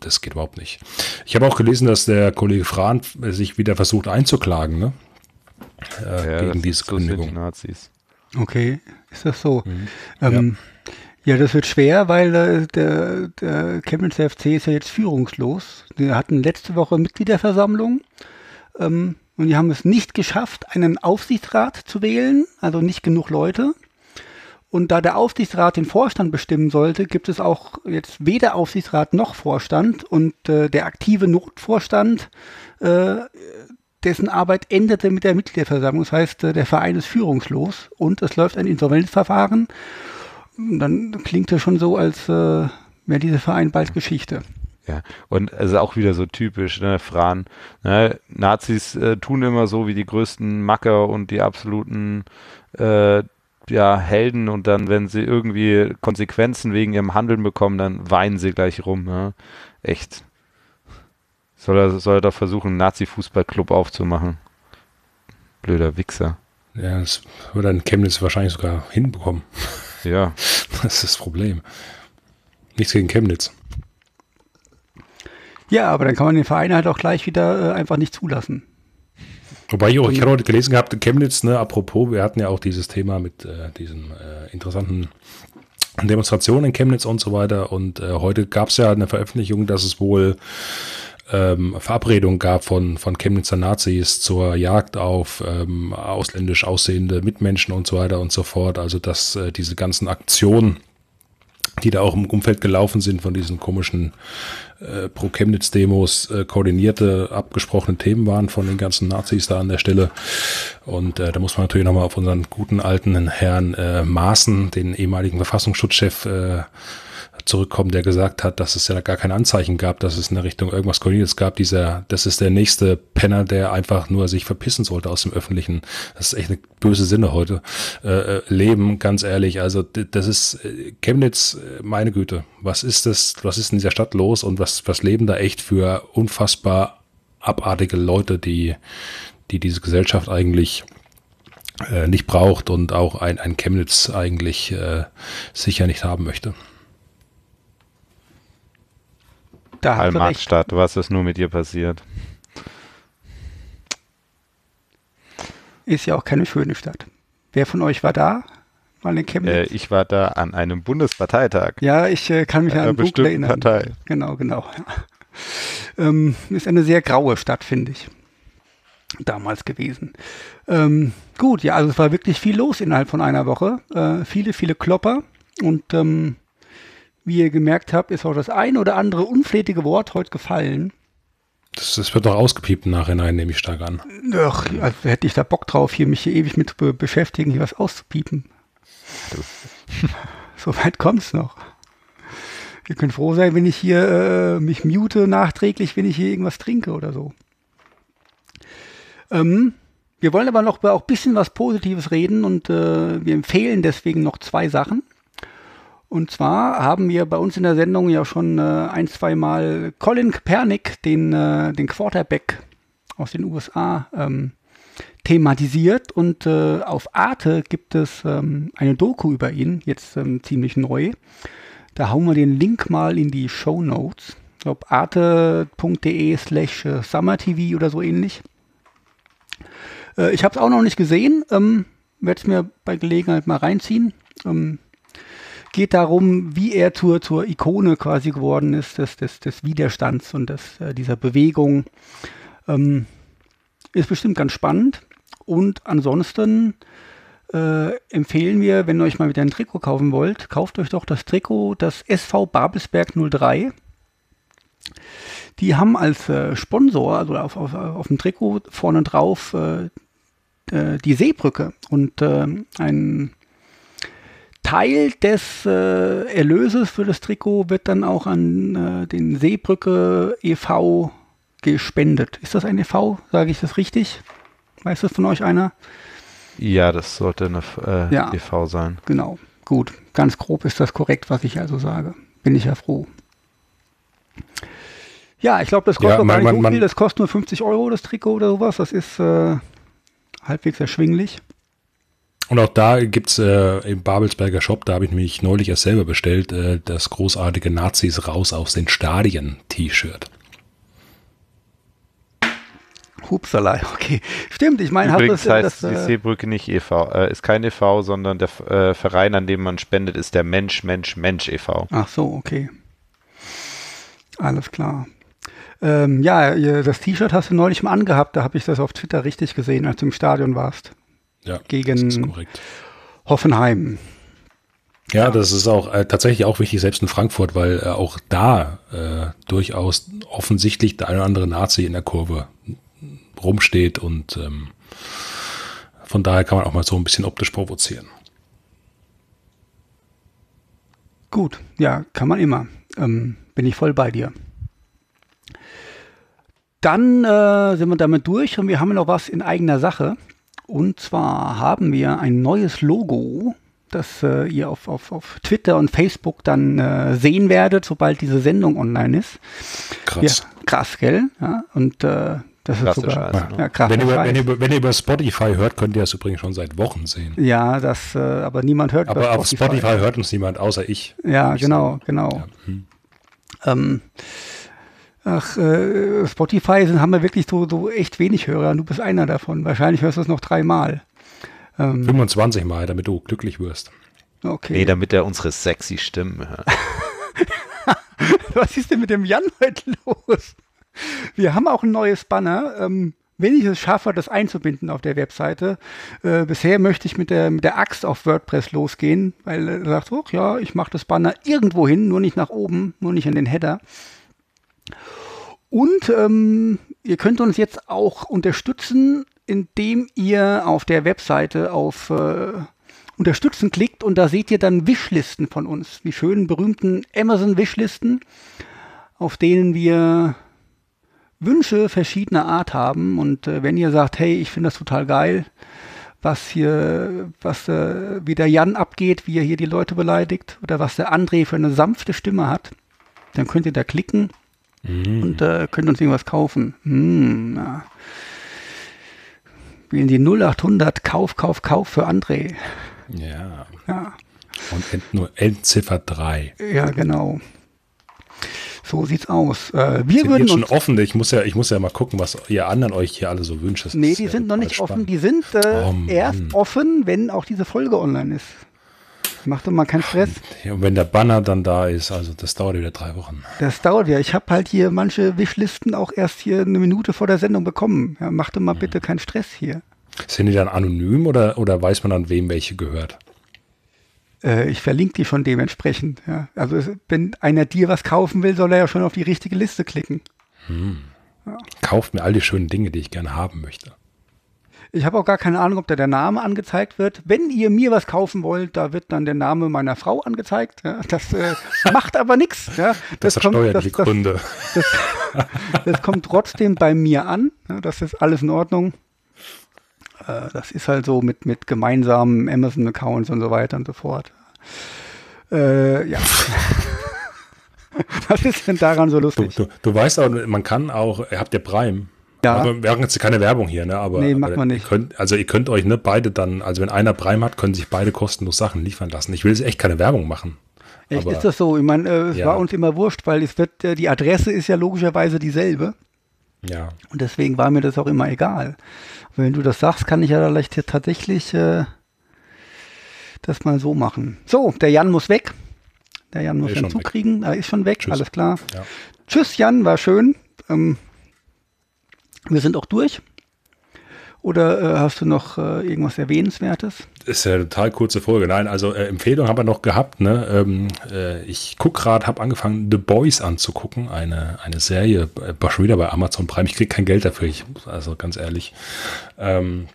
das geht überhaupt nicht. Ich habe auch gelesen, dass der Kollege Frahn sich wieder versucht einzuklagen, ne? Äh, ja, gegen diese Kündigung. Nazis. Okay, ist das so? Mhm. Ähm, ja. Ja. das wird schwer, weil äh, der, der Chemnitz FC ist ja jetzt führungslos. Wir hatten letzte Woche Mitgliederversammlung ähm, und die haben es nicht geschafft, einen Aufsichtsrat zu wählen, also nicht genug Leute. Und da der Aufsichtsrat den Vorstand bestimmen sollte, gibt es auch jetzt weder Aufsichtsrat noch Vorstand und äh, der aktive Notvorstand äh, dessen Arbeit endete mit der Mitgliederversammlung. Das heißt, äh, der Verein ist führungslos und es läuft ein Insolvenzverfahren. Dann klingt es schon so, als äh, wäre dieser Verein bald Geschichte. Ja, und es ist auch wieder so typisch, ne, Fran. Ne, Nazis äh, tun immer so wie die größten Macker und die absoluten äh, ja, Helden und dann, wenn sie irgendwie Konsequenzen wegen ihrem Handeln bekommen, dann weinen sie gleich rum. Ne? Echt. Soll er, soll er doch versuchen, einen Nazi-Fußballclub aufzumachen? Blöder Wichser. Ja, das würde dann Chemnitz wahrscheinlich sogar hinbekommen. Ja. Das ist das Problem. Nichts gegen Chemnitz. Ja, aber dann kann man den Verein halt auch gleich wieder äh, einfach nicht zulassen. Wobei ich auch, ich habe heute gelesen gehabt, in Chemnitz, ne, apropos, wir hatten ja auch dieses Thema mit äh, diesen äh, interessanten Demonstrationen in Chemnitz und so weiter. Und äh, heute gab es ja eine Veröffentlichung, dass es wohl ähm, Verabredung gab von, von Chemnitzer Nazis zur Jagd auf ähm, ausländisch aussehende Mitmenschen und so weiter und so fort. Also dass äh, diese ganzen Aktionen, die da auch im Umfeld gelaufen sind von diesen komischen äh, Pro-Chemnitz-Demos, äh, koordinierte, abgesprochene Themen waren von den ganzen Nazis da an der Stelle. Und äh, da muss man natürlich nochmal auf unseren guten alten Herrn äh, Maaßen, den ehemaligen Verfassungsschutzchef, äh, zurückkommen, der gesagt hat, dass es ja gar kein Anzeichen gab, dass es in der Richtung irgendwas Koordiniertes gab. Dieser, das ist der nächste Penner, der einfach nur sich verpissen sollte aus dem Öffentlichen. Das ist echt eine böse Sinne heute. Äh, äh Leben, ganz ehrlich. Also das ist äh, Chemnitz, äh, meine Güte. Was ist das? Was ist in dieser Stadt los? Und was, was leben da echt für unfassbar abartige Leute, die, die diese Gesellschaft eigentlich nicht braucht und auch ein, ein Chemnitz eigentlich äh, sicher nicht haben möchte. Da Allmarktstadt, was ist nur mit dir passiert? Ist ja auch keine schöne Stadt. Wer von euch war da? Mal in Chemnitz? Äh, ich war da an einem Bundesparteitag. Ja, ich äh, kann mich an einen Buch erinnern. Partei. Genau, genau. Ja. Ähm, ist eine sehr graue Stadt, finde ich. Damals gewesen. Ähm, gut, ja, also es war wirklich viel los innerhalb von einer Woche. Äh, viele, viele Klopper und ähm, wie ihr gemerkt habt, ist auch das ein oder andere unflätige Wort heute gefallen. Das, das wird doch ausgepiept im Nachhinein, nehme ich stark an. Ach, also hätte ich da Bock drauf, hier mich hier ewig mit be beschäftigen, hier was auszupiepen. so weit kommt es noch. Ihr könnt froh sein, wenn ich hier äh, mich mute nachträglich, wenn ich hier irgendwas trinke oder so. Ähm, wir wollen aber noch auch ein bisschen was Positives reden und äh, wir empfehlen deswegen noch zwei Sachen. Und zwar haben wir bei uns in der Sendung ja schon äh, ein, zwei Mal Colin Kaepernick, den, äh, den Quarterback aus den USA, ähm, thematisiert. Und äh, auf Arte gibt es ähm, eine Doku über ihn, jetzt ähm, ziemlich neu. Da hauen wir den Link mal in die Show Notes. Ich glaube, arte.de slash äh, summertv oder so ähnlich. Äh, ich habe es auch noch nicht gesehen. Ähm, Werde es mir bei Gelegenheit mal reinziehen. Ähm, geht darum, wie er zur, zur Ikone quasi geworden ist, des, des, des Widerstands und des, äh, dieser Bewegung. Ähm, ist bestimmt ganz spannend. Und ansonsten äh, empfehlen wir, wenn ihr euch mal wieder ein Trikot kaufen wollt, kauft euch doch das Trikot, das SV Babelsberg 03. Die haben als äh, Sponsor, also auf, auf, auf dem Trikot vorne drauf, äh, äh, die Seebrücke und äh, ein Teil des äh, Erlöses für das Trikot wird dann auch an äh, den Seebrücke e.V. gespendet. Ist das ein e.V.? Sage ich das richtig? Weiß das von euch einer? Ja, das sollte eine äh, Ja. e.V. sein. Genau. Gut. Ganz grob ist das korrekt, was ich also sage. Bin ich ja froh. Ja, ich glaube, das kostet Ja, doch gar man- nicht man- so man- viel. Das kostet nur 50 Euro, das Trikot oder sowas. Das ist äh, halbwegs erschwinglich. Und auch da gibt's äh, im Babelsberger Shop, da habe ich mich neulich erst selber bestellt, äh, das großartige Nazis raus aus den Stadien T-Shirt. Hupsalei, okay. Stimmt, ich meine, habe Übrigens das, heißt das die äh, Seebrücke nicht e.V., äh, ist kein e.V., sondern der äh, Verein, an dem man spendet, ist der Mensch, Mensch, Mensch e.V. Ach so, okay. Alles klar. Ähm, ja, das T-Shirt hast du neulich mal angehabt. Da habe ich das auf Twitter richtig gesehen, als du im Stadion warst. Ja, Gegen-. Hoffenheim. Ja, das ist auch äh, tatsächlich auch wichtig, selbst in Frankfurt, weil äh, auch da äh, durchaus offensichtlich der eine oder andere Nazi in der Kurve rumsteht und ähm, von daher kann man auch mal so ein bisschen optisch provozieren. Gut, ja, kann man immer. Ähm, bin ich voll bei dir. Dann äh, sind wir damit durch und wir haben noch was in eigener Sache. Und zwar haben wir ein neues Logo, das äh, ihr auf, auf, auf Twitter und Facebook dann äh, sehen werdet, sobald diese Sendung online ist. Krass. Ja, krass, gell? Ja, und äh, das ist sogar ne? ja, krass. wenn, ihr über, wenn, wenn ihr über Spotify hört, könnt ihr das übrigens schon seit Wochen sehen. ja, das, äh, aber niemand hört Aber über auf Spotify hört uns niemand, außer ich. Ja, genau, sagen. genau. Ja, hm. Ähm, ach, äh, Spotify sind, haben wir wirklich so, so echt wenig Hörer. Du bist einer davon. Wahrscheinlich hörst du es noch dreimal. Ähm, 25 Mal, damit du glücklich wirst. okay. Nee, damit er unsere sexy Stimmen hört. Was ist denn mit dem Jan heute los? Wir haben auch ein neues Banner. Ähm, wenn ich es schaffe, das einzubinden auf der Webseite, äh, bisher möchte ich mit der, mit der Axt auf WordPress losgehen, weil er sagt, oh, ja, ich mache das Banner irgendwo hin, nur nicht nach oben, nur nicht in den Header. Und ähm, ihr könnt uns jetzt auch unterstützen, indem ihr auf der Webseite auf äh, Unterstützen klickt und da seht ihr dann Wishlisten von uns, die schönen berühmten Amazon-Wishlisten, auf denen wir Wünsche verschiedener Art haben. Und äh, wenn ihr sagt, hey, ich finde das total geil, was hier, was äh, wie der Jan abgeht, wie er hier die Leute beleidigt, oder was der André für eine sanfte Stimme hat, dann könnt ihr da klicken und äh, könnt uns irgendwas kaufen. Hm, ja. Wählen die 0800 Kauf, Kauf, Kauf für André. Ja. Ja, Und end, nur Endziffer 3. ja, genau. So sieht's aus. Äh, wir Sind würden jetzt schon uns. offen? Ich muss ja, ich muss ja mal gucken, was ihr anderen euch hier alle so wünscht. Das Nee, die ja sind noch total nicht offen. spannend. Die sind äh, Oh, erst offen, wenn auch diese Folge online ist. Mach doch mal keinen Stress. Ja, und wenn der Banner dann da ist, also das dauert wieder drei Wochen. Das dauert ja. Ich habe halt hier manche Wishlisten auch erst hier eine Minute vor der Sendung bekommen. Ja, mach doch mal bitte keinen Stress hier. Sind die dann anonym oder, oder weiß man dann, wem welche gehört? Äh, ich verlinke die schon dementsprechend. Ja. Also wenn einer dir was kaufen will, soll er ja schon auf die richtige Liste klicken. Kauft mir all die schönen Dinge, die ich gerne haben möchte. Ich habe auch gar keine Ahnung, ob da der Name angezeigt wird. Wenn ihr mir was kaufen wollt, da wird dann der Name meiner Frau angezeigt. Ja, das äh, macht aber nichts. Ja, Das, hat steuerliche das, das, Gründe. das kommt trotzdem bei mir an. Ja, das ist alles in Ordnung. Äh, das ist halt so mit, mit gemeinsamen Amazon-Accounts und so weiter und so fort. Äh, ja. Was ist denn daran so Du, lustig? du, du weißt auch, man kann auch, ihr habt ja Prime. Ja. Aber wir haben jetzt keine Werbung hier, ne? Aber, Nee, macht aber man ihr nicht. Könnt, also ihr könnt euch ne, beide dann, also wenn einer Prime hat, können sich beide kostenlos Sachen liefern lassen. Ich will jetzt echt keine Werbung machen. Echt, aber- ist das so? Ich meine, äh, es Ja. war uns immer wurscht, weil es wird, äh, die Adresse ist ja logischerweise dieselbe. Ja. Und deswegen war mir das auch immer egal. Aber wenn du das sagst, kann ich ja vielleicht hier tatsächlich äh, das mal so machen. So, der Jan muss weg. Der Jan muss schon Zug weg. kriegen. Er ist schon weg, Tschüss. alles klar. Ja. Tschüss, Jan, war schön. Ähm, wir sind auch durch. Oder äh, hast du noch äh, irgendwas Erwähnenswertes? Ist ja eine total kurze Folge. Nein, also äh, Empfehlung haben wir noch gehabt. Ne? Ähm, äh, ich guck gerade, habe angefangen, The Boys anzugucken. Eine, eine Serie, äh, schon wieder bei Amazon Prime. Ich krieg kein Geld dafür, ich, also ganz ehrlich. Ähm,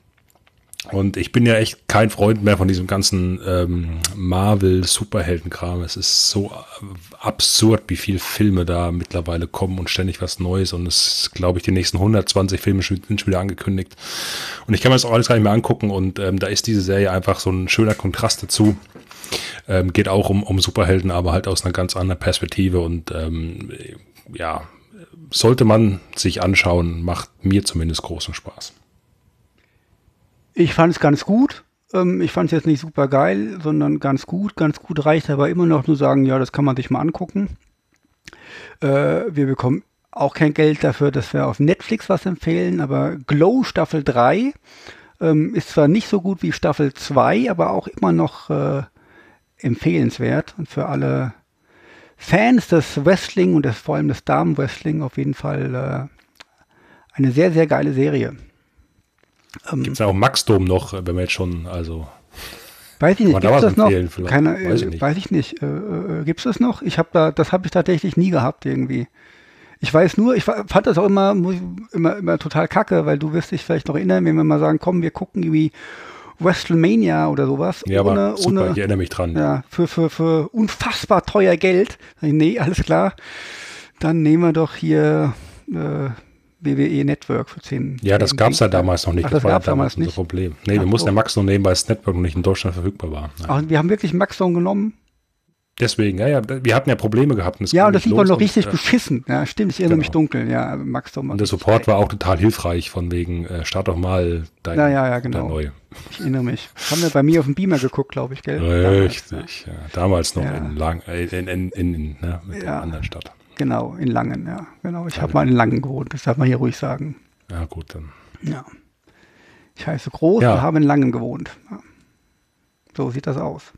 Und ich bin ja echt kein Freund mehr von diesem ganzen ähm, Marvel-Superheldenkram. Es ist so absurd, wie viele Filme da mittlerweile kommen und ständig was Neues. Und es glaube ich, die nächsten 120 Filme sind schon wieder angekündigt. Und ich kann mir das auch alles gar nicht mehr angucken. Und ähm, da ist diese Serie einfach so ein schöner Kontrast dazu. Ähm, geht auch um, um Superhelden, aber halt aus einer ganz anderen Perspektive. Und ähm, ja, sollte man sich anschauen, macht mir zumindest großen Spaß. Ich fand es ganz gut. Ähm, ich fand es jetzt nicht super geil, sondern ganz gut. Ganz gut reicht aber immer noch nur sagen, ja, das kann man sich mal angucken. Äh, wir bekommen auch kein Geld dafür, dass wir auf Netflix was empfehlen, aber Glow Staffel 3 ähm, ist zwar nicht so gut wie Staffel 2, aber auch immer noch äh, empfehlenswert und für alle Fans des Wrestling und des, vor allem des Damenwrestling auf jeden Fall äh, eine sehr, sehr geile Serie. Ähm, Gibt es ja auch Maxdom noch, wenn wir jetzt schon, also. Weiß ich nicht, gibt es das noch? Keine, weiß ich nicht. Weiß ich nicht. Äh, äh, gibt es das noch? Ich habe da, das habe ich tatsächlich nie gehabt irgendwie. Ich weiß nur, ich fand das auch immer, immer, immer total kacke, weil du wirst dich vielleicht noch erinnern, wenn wir mal sagen, komm, wir gucken irgendwie WrestleMania oder sowas. Ja, ohne, aber super, ohne, ich erinnere mich dran. Ja, für, für, für unfassbar teuer Geld. Nee, alles klar. Dann nehmen wir doch hier äh, WWE Network für 10. Ja, das gab es ja damals noch nicht. Ach, das, das war ja damals nicht. Problem. Nee, Ach, wir mussten so. ja Maxon nehmen, weil das Network noch nicht in Deutschland verfügbar war. Ach, wir haben wirklich Maxon genommen? Deswegen, ja, ja, wir hatten ja Probleme gehabt. Und ja, und das lief auch noch richtig und, beschissen. Ja, stimmt, ich erinnere genau. mich dunkel. Ja, Max Und der Support war auch total hilfreich, von wegen, äh, start doch mal dein, ja, ja, ja, genau. neu. Ich erinnere mich. Das haben wir bei mir auf dem Beamer geguckt, glaube ich, gell? Richtig, damals, ja. Damals noch in Lang, äh, in, in, in, in ne, mit der anderen Stadt. Genau, in Langen, ja. Genau, ich habe mal in Langen gewohnt, das darf man hier ruhig sagen. Ja, gut, dann. Ja. Ich heiße Groß ja. und habe in Langen gewohnt. Ja. So sieht das aus.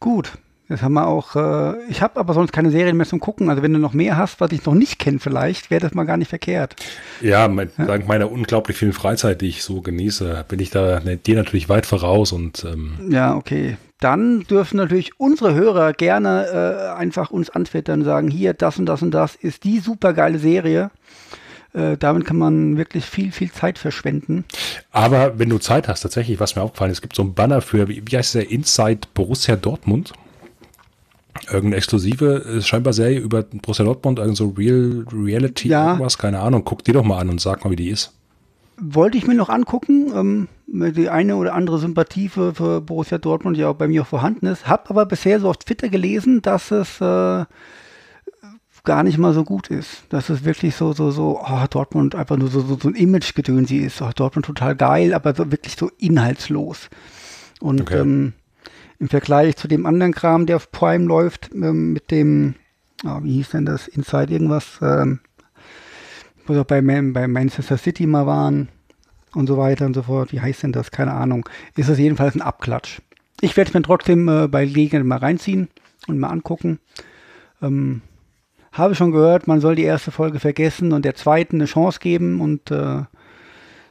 Gut, das haben wir auch. Äh, ich habe aber sonst keine Serien mehr zum Gucken. Also wenn du noch mehr hast, was ich noch nicht kenne, vielleicht wäre das mal gar nicht verkehrt. Ja, mein, ja, dank meiner unglaublich vielen Freizeit, die ich so genieße, bin ich da ne, dir natürlich weit voraus und. Ähm ja, okay. Dann dürfen natürlich unsere Hörer gerne äh, einfach uns antwittern und sagen, hier das und das und das ist die super geile Serie. Äh, damit kann man wirklich viel, viel Zeit verschwenden. Aber wenn du Zeit hast, tatsächlich, was mir aufgefallen ist, es gibt so ein Banner für, wie, wie heißt der, Inside Borussia Dortmund. Irgendeine exklusive, äh, scheinbar Serie über Borussia Dortmund, irgend so Real Reality, ja. irgendwas, keine Ahnung. Guck die doch mal an und sag mal, wie die ist. Wollte ich mir noch angucken, ähm, die eine oder andere Sympathie für, für Borussia Dortmund ja auch bei mir auch vorhanden ist. Hab aber bisher so auf Twitter gelesen, dass es äh, gar nicht mal so gut ist. Dass es wirklich so, so, so, oh, Dortmund einfach nur so, so, so ein Image-Gedönsi ist. Oh, Dortmund total geil, aber so, wirklich so inhaltslos. Und okay. ähm, im Vergleich zu dem anderen Kram, der auf Prime läuft, ähm, mit dem, oh, wie hieß denn das, Inside irgendwas, ähm, wo wir bei, bei Manchester City mal waren und so weiter und so fort. Wie heißt denn das? Keine Ahnung. Ist es jedenfalls ein Abklatsch. Ich werde es mir trotzdem äh, bei Gelegenheit mal reinziehen und mal angucken. Ähm, habe schon gehört, man soll die erste Folge vergessen und der zweiten eine Chance geben und äh,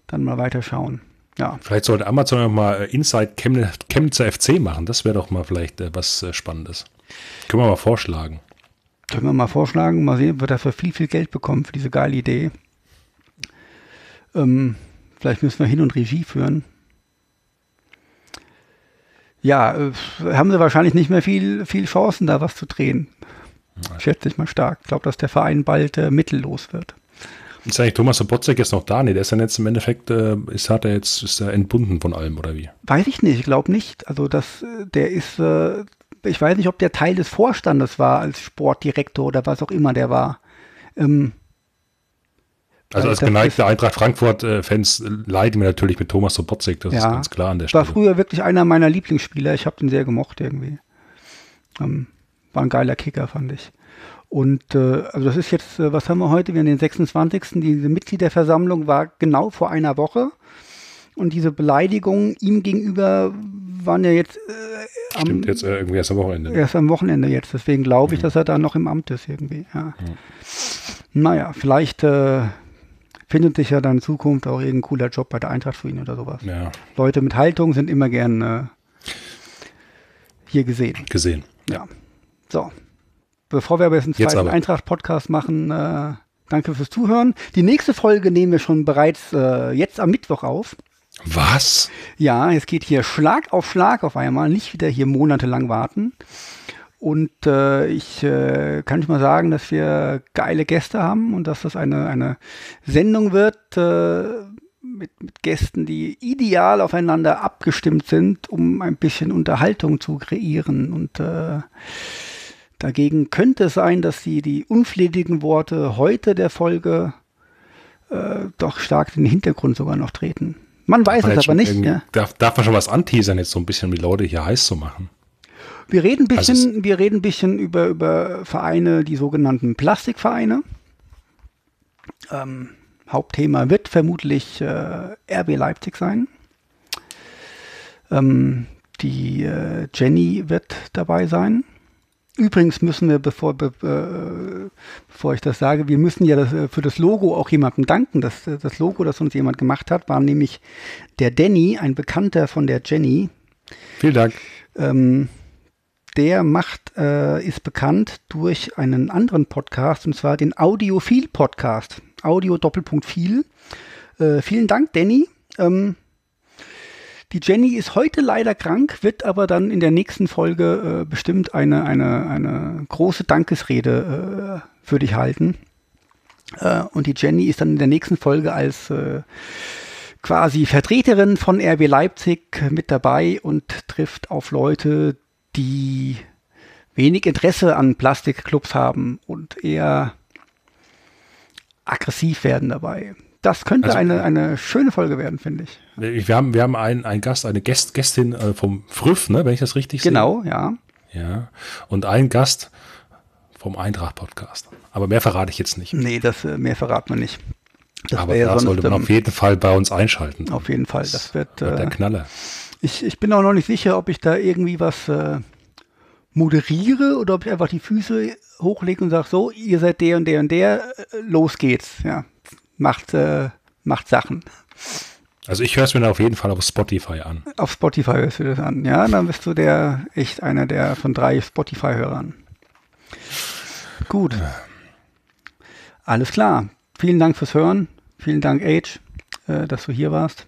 dann mal weiterschauen. Ja. Vielleicht sollte Amazon noch mal äh, Inside Chemnitzer FC machen. Das wäre doch mal vielleicht äh, was äh, Spannendes. Können wir mal vorschlagen. Können wir mal vorschlagen. Mal sehen, ob wir dafür viel, viel Geld bekommen für diese geile Idee. Ähm, vielleicht müssen wir Hin- und Regie führen. Ja, äh, haben sie wahrscheinlich nicht mehr viel, viel Chancen, da was zu drehen. Schätze ich mal stark. Ich glaube, dass der Verein bald äh, mittellos wird. Ist eigentlich Thomas Sobotzek jetzt noch da? Nee, der ist dann jetzt im Endeffekt, äh, ist, hat er jetzt, ist er entbunden von allem, oder wie? Weiß ich nicht, ich glaube nicht. Also das, äh, der ist, äh, ich weiß nicht, ob der Teil des Vorstandes war als Sportdirektor oder was auch immer der war. Ähm, also als geneigte Eintracht Frankfurt-Fans leiden wir natürlich mit Thomas Sobotzek, das ja, ist ganz klar an der Stelle. War früher wirklich einer meiner Lieblingsspieler, ich habe den sehr gemocht irgendwie. Ähm, war ein geiler Kicker, fand ich. Und äh, also das ist jetzt, äh, was haben wir heute? Wir haben den 26. Diese Mitgliederversammlung war genau vor einer Woche. Und diese Beleidigungen ihm gegenüber waren ja jetzt äh, am, Stimmt, jetzt äh, irgendwie erst am Wochenende. Erst am Wochenende jetzt. Deswegen glaube ich, mhm. dass er da noch im Amt ist irgendwie. Ja. Mhm. Naja, vielleicht äh, findet sich ja dann in Zukunft auch irgendein cooler Job bei der Eintracht für ihn oder sowas. Ja. Leute mit Haltung sind immer gern äh, hier gesehen. Gesehen. Ja. So, Bevor wir aber jetzt einen zweiten Eintracht-Podcast machen, äh, danke fürs Zuhören. Die nächste Folge nehmen wir schon bereits äh, jetzt am Mittwoch auf. Was? Ja, es geht hier Schlag auf Schlag auf einmal, nicht wieder hier monatelang warten. Und äh, ich äh, kann ich mal sagen, dass wir geile Gäste haben und dass das eine, eine Sendung wird äh, mit, mit Gästen, die ideal aufeinander abgestimmt sind, um ein bisschen Unterhaltung zu kreieren. Und äh, dagegen könnte es sein, dass die, die unflätigen Worte heute der Folge äh, doch stark in den Hintergrund sogar noch treten. Man weiß es aber nicht. Ja. Darf, darf man schon was anteasern, jetzt so ein bisschen, wie Leute hier heiß zu machen? Wir reden ein bisschen, also wir reden bisschen über, über Vereine, die sogenannten Plastikvereine. Ähm, Hauptthema wird vermutlich äh, RB Leipzig sein. Ähm, die äh, Jenny wird dabei sein. Übrigens müssen wir, bevor, be, äh, bevor ich das sage, wir müssen ja das, äh, für das Logo auch jemandem danken. Das, äh, das Logo, das uns jemand gemacht hat, war nämlich der Danny, ein Bekannter von der Jenny. Vielen Dank. Ähm, der macht, äh, ist bekannt durch einen anderen Podcast, und zwar den Audiophil Podcast. Audio Doppelpunkt viel. Äh, vielen Dank, Danny. Ähm, die Jenny ist heute leider krank, wird aber dann in der nächsten Folge äh, bestimmt eine, eine, eine große Dankesrede äh, für dich halten. Äh, und die Jenny ist dann in der nächsten Folge als äh, quasi Vertreterin von RB Leipzig mit dabei und trifft auf Leute, die wenig Interesse an Plastikclubs haben und eher aggressiv werden dabei. Das könnte also, eine, eine schöne Folge werden, finde ich. Wir haben, wir haben einen, einen Gast, eine Gäst, Gästin äh, vom Früff, ne, wenn ich das richtig genau, sehe. Genau, ja. Ja. Und ein Gast vom Eintracht-Podcast. Aber mehr verrate ich jetzt nicht. Nee, das äh, mehr verraten wir nicht. Das Aber da sonst, sollte man auf jeden Fall bei uns einschalten. Auf jeden Fall. Das wird, wird der äh, Knaller. Ich, ich bin auch noch nicht sicher, ob ich da irgendwie was äh, moderiere oder ob ich einfach die Füße hochlege und sage, so, ihr seid der und der und der, äh, los geht's. Ja, macht, äh, macht Sachen. Also ich höre es mir auf jeden Fall auf Spotify an. Auf Spotify hörst du das an, ja, dann bist du der echt einer der von drei Spotify-Hörern. Gut. Alles klar. Vielen Dank fürs Hören. Vielen Dank, Age, äh, dass du hier warst.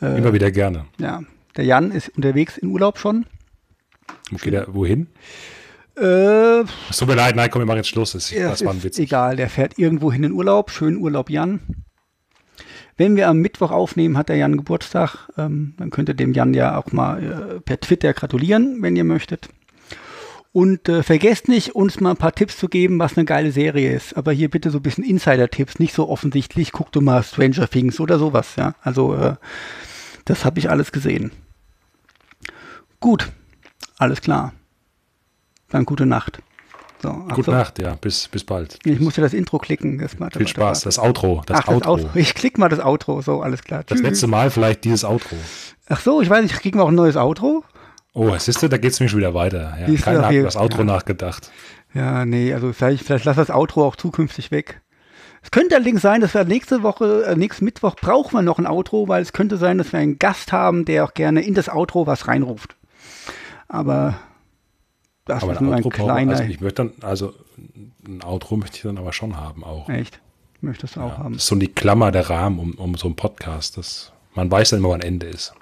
Äh, Immer wieder gerne. Ja. Der Jan ist unterwegs in Urlaub schon. Geht er wohin? Äh, es tut mir leid, nein, komm, wir machen jetzt Schluss. Das, das war ein Witz. Egal, der fährt irgendwo hin in Urlaub. Schönen Urlaub, Jan. Wenn wir am Mittwoch aufnehmen, hat der Jan Geburtstag. Ähm, dann könnt ihr dem Jan ja auch mal äh, per Twitter gratulieren, wenn ihr möchtet. Und äh, vergesst nicht, uns mal ein paar Tipps zu geben, was eine geile Serie ist. Aber hier bitte so ein bisschen Insider-Tipps, nicht so offensichtlich. Guck du mal Stranger Things oder sowas. Ja, also äh, das habe ich alles gesehen. Gut, alles klar. Dann gute Nacht. So, Gute so. Nacht, ja. Bis, bis bald. Ich muss ja das Intro klicken. Das warte, Viel Spaß, das Outro. Das, Ach, Outro. das Outro. Ich klicke mal das Outro, so, alles klar. Das Tschüss. letzte Mal vielleicht dieses Outro. Ach so, ich weiß nicht, kriegen wir auch ein neues Outro? Oh, siehst du, da geht es mir schon wieder weiter. Ja, keiner hat über das Outro ja. nachgedacht. Ja, nee, also vielleicht, vielleicht lass das Outro auch zukünftig weg. Es könnte allerdings sein, dass wir nächste Woche, äh, nächsten Mittwoch brauchen wir noch ein Outro, weil es könnte sein, dass wir einen Gast haben, der auch gerne in das Outro was reinruft. Aber das aber ist nur ein, ein kleiner. Also ich möchte dann, also ein Outro möchte ich dann aber schon haben auch. Echt? Möchtest du auch haben? Das ist so die Klammer der Rahmen um, um so einen Podcast. Das, man weiß dann immer, wann Ende ist.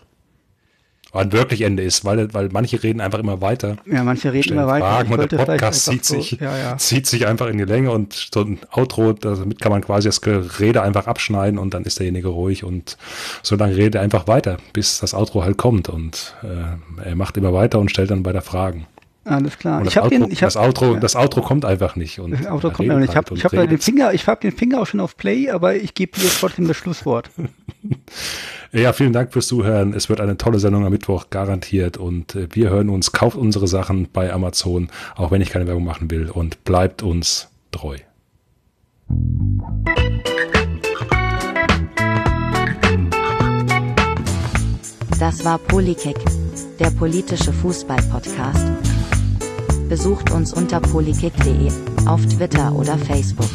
Wann wirklich Ende ist, weil, weil manche reden einfach immer weiter. Ja, manche reden immer weiter. Fragen und der Podcast zieht, so, sich, ja, ja. zieht sich einfach in die Länge und so ein Outro, damit kann man quasi das Gerede einfach abschneiden und dann ist derjenige ruhig und so lange redet er einfach weiter, bis das Outro halt kommt und äh, er macht immer weiter und stellt dann weiter Fragen. Alles klar. Ich habe den, ich hab, das Outro, ja. das Outro kommt einfach nicht. Und das Outro kommt einfach nicht. Ich habe ich hab den Finger, ich habe den Finger auch schon auf Play, aber ich gebe dir trotzdem das Schlusswort. ja, vielen Dank fürs Zuhören. Es wird eine tolle Sendung am Mittwoch garantiert und äh, wir hören uns. Kauft unsere Sachen bei Amazon, auch wenn ich keine Werbung machen will und bleibt uns treu. Das war Polykick, der politische Fußball-Podcast. Besucht uns unter polykick.de, auf Twitter oder Facebook.